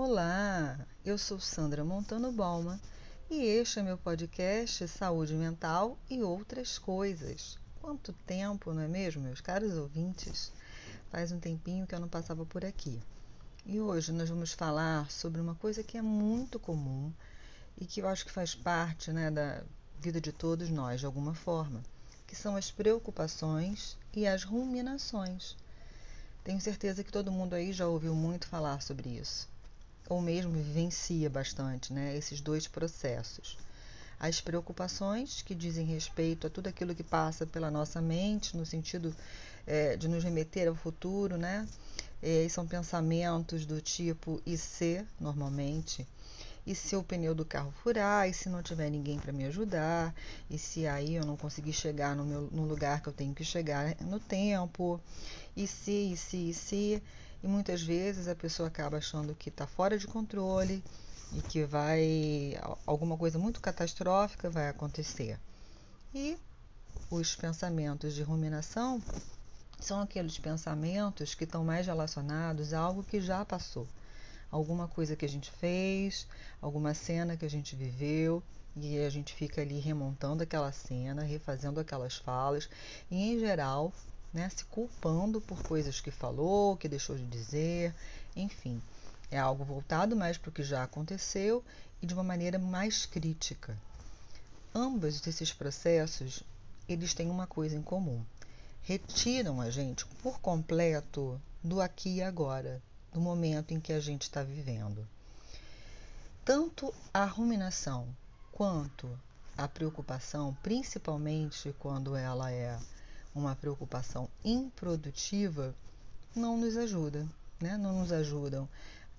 Olá, eu sou Sandra Montano Balma e este é meu podcast Saúde Mental e Outras Coisas. Quanto tempo, não é mesmo, meus caros ouvintes? Faz um tempinho que eu não passava por aqui. E hoje nós vamos falar sobre uma coisa que é muito comum e que eu acho que faz parte né, da vida de todos nós de alguma forma, que são as preocupações e as ruminações. Tenho certeza que todo mundo aí já ouviu muito falar sobre isso, ou mesmo vivencia bastante né, esses dois processos. As preocupações, que dizem respeito a tudo aquilo que passa pela nossa mente, no sentido é, de nos remeter ao futuro, né? E são pensamentos do tipo e se, normalmente, e se o pneu do carro furar, e se não tiver ninguém para me ajudar, e se aí eu não conseguir chegar no, meu, no lugar que eu tenho que chegar no tempo, e se, e se, e se. E muitas vezes a pessoa acaba achando que está fora de controle e que vai alguma coisa muito catastrófica vai acontecer. E os pensamentos de ruminação são aqueles pensamentos que estão mais relacionados a algo que já passou alguma coisa que a gente fez, alguma cena que a gente viveu, e a gente fica ali remontando aquela cena, refazendo aquelas falas, e em geral, né, se culpando por coisas que falou, que deixou de dizer, enfim. É algo voltado mais para o que já aconteceu e de uma maneira mais crítica. Ambos desses processos, eles têm uma coisa em comum. Retiram a gente por completo do aqui e agora, do momento em que a gente está vivendo. Tanto a ruminação quanto a preocupação, principalmente quando ela é uma preocupação improdutiva, não nos ajuda, né? não nos ajudam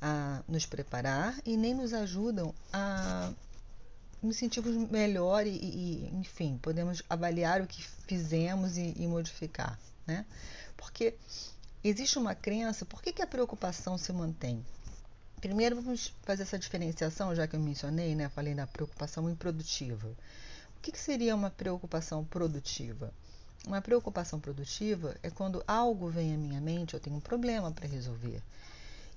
a nos preparar e nem nos ajudam a nos sentirmos melhor e, e enfim, podemos avaliar o que fizemos e, e modificar, né? Porque existe uma crença, por que, que a preocupação se mantém? Primeiro, vamos fazer essa diferenciação, já que eu mencionei, né? Falei da preocupação improdutiva. O que, que seria uma preocupação produtiva? Uma preocupação produtiva é quando algo vem à minha mente, eu tenho um problema para resolver.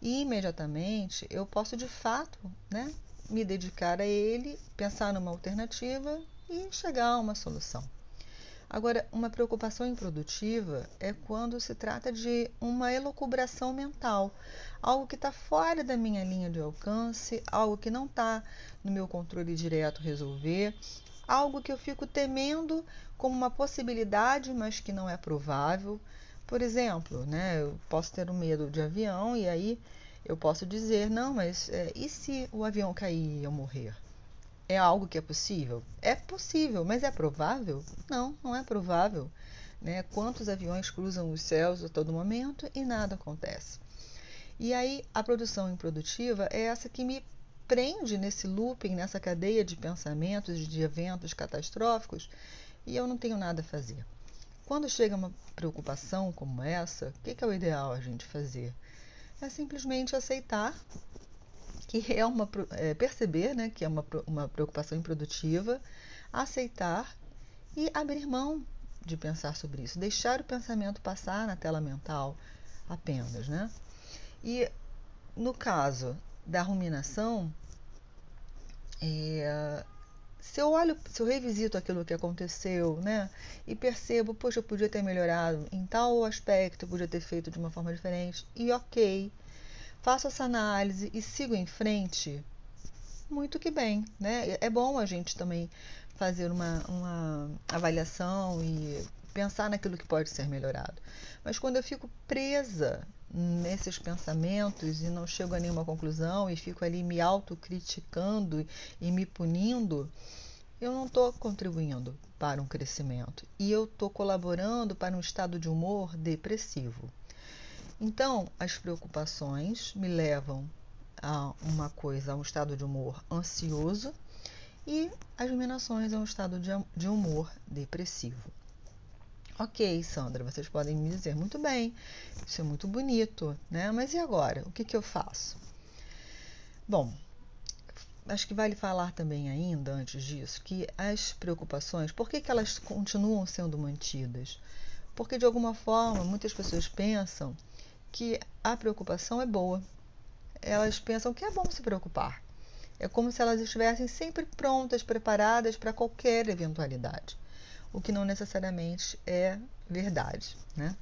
E imediatamente eu posso de fato né, me dedicar a ele, pensar numa alternativa e chegar a uma solução. Agora, uma preocupação improdutiva é quando se trata de uma elucubração mental, algo que está fora da minha linha de alcance, algo que não está no meu controle direto resolver, algo que eu fico temendo como uma possibilidade, mas que não é provável. Por exemplo, né, eu posso ter um medo de avião e aí eu posso dizer, não, mas é, e se o avião cair e eu morrer? É algo que é possível? É possível, mas é provável? Não, não é provável. Né? Quantos aviões cruzam os céus a todo momento e nada acontece? E aí a produção improdutiva é essa que me prende nesse looping, nessa cadeia de pensamentos, de eventos catastróficos, e eu não tenho nada a fazer. Quando chega uma preocupação como essa, o que, que é o ideal a gente fazer? É simplesmente aceitar que é uma é, perceber né, que é uma, uma preocupação improdutiva, aceitar e abrir mão de pensar sobre isso, deixar o pensamento passar na tela mental apenas, né? E no caso da ruminação, é, se eu olho, se eu revisito aquilo que aconteceu, né, e percebo, poxa, eu podia ter melhorado em tal aspecto, eu podia ter feito de uma forma diferente, e ok, faço essa análise e sigo em frente, muito que bem, né? É bom a gente também fazer uma, uma avaliação e pensar naquilo que pode ser melhorado. Mas quando eu fico presa nesses pensamentos e não chego a nenhuma conclusão e fico ali me autocriticando e me punindo, eu não estou contribuindo para um crescimento e eu estou colaborando para um estado de humor depressivo. Então, as preocupações me levam a uma coisa, a um estado de humor ansioso e as ruminações a um estado de humor depressivo. Ok, Sandra, vocês podem me dizer muito bem, isso é muito bonito, né? Mas e agora? O que, que eu faço? Bom, acho que vale falar também ainda, antes disso, que as preocupações, por que, que elas continuam sendo mantidas? Porque de alguma forma muitas pessoas pensam que a preocupação é boa. elas pensam que é bom se preocupar. É como se elas estivessem sempre prontas, preparadas para qualquer eventualidade, o que não necessariamente é verdade. Né?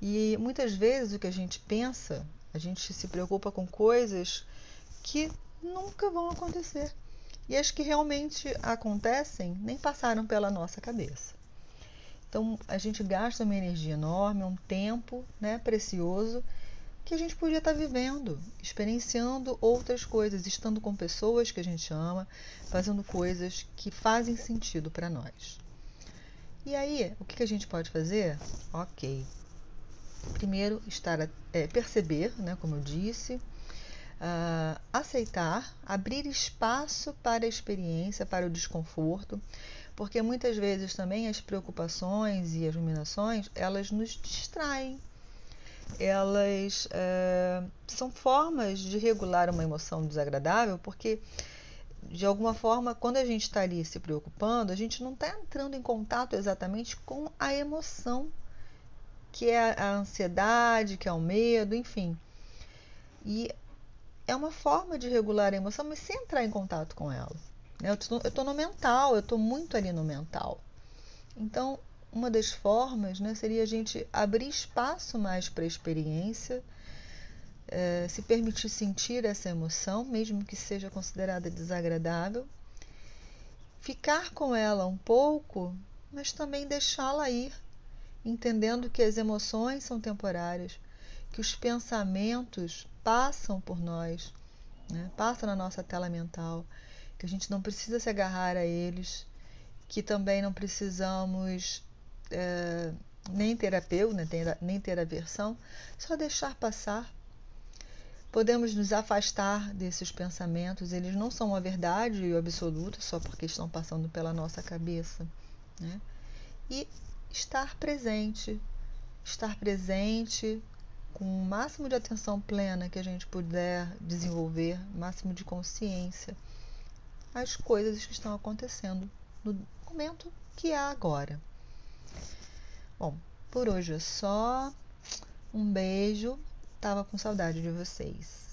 E muitas vezes o que a gente pensa, a gente se preocupa com coisas que nunca vão acontecer. E as que realmente acontecem nem passaram pela nossa cabeça. Então a gente gasta uma energia enorme, um tempo né, precioso que a gente podia estar vivendo, experienciando outras coisas, estando com pessoas que a gente ama, fazendo coisas que fazem sentido para nós. E aí, o que a gente pode fazer? Ok. Primeiro, estar é, perceber, né, como eu disse, uh, aceitar, abrir espaço para a experiência, para o desconforto, porque muitas vezes também as preocupações e as ruminações elas nos distraem elas é, são formas de regular uma emoção desagradável, porque de alguma forma, quando a gente está ali se preocupando, a gente não está entrando em contato exatamente com a emoção, que é a ansiedade, que é o medo, enfim. E é uma forma de regular a emoção, mas sem entrar em contato com ela. Eu estou no mental, eu estou muito ali no mental. Então, uma das formas né, seria a gente abrir espaço mais para a experiência, é, se permitir sentir essa emoção, mesmo que seja considerada desagradável, ficar com ela um pouco, mas também deixá-la ir, entendendo que as emoções são temporárias, que os pensamentos passam por nós, né, passam na nossa tela mental, que a gente não precisa se agarrar a eles, que também não precisamos é, nem terapeuta, né, nem ter aversão, só deixar passar. Podemos nos afastar desses pensamentos, eles não são a verdade o absoluto só porque estão passando pela nossa cabeça. Né? E estar presente, estar presente com o máximo de atenção plena que a gente puder desenvolver, máximo de consciência, as coisas que estão acontecendo no momento que há agora. Bom, por hoje é só. Um beijo. Tava com saudade de vocês.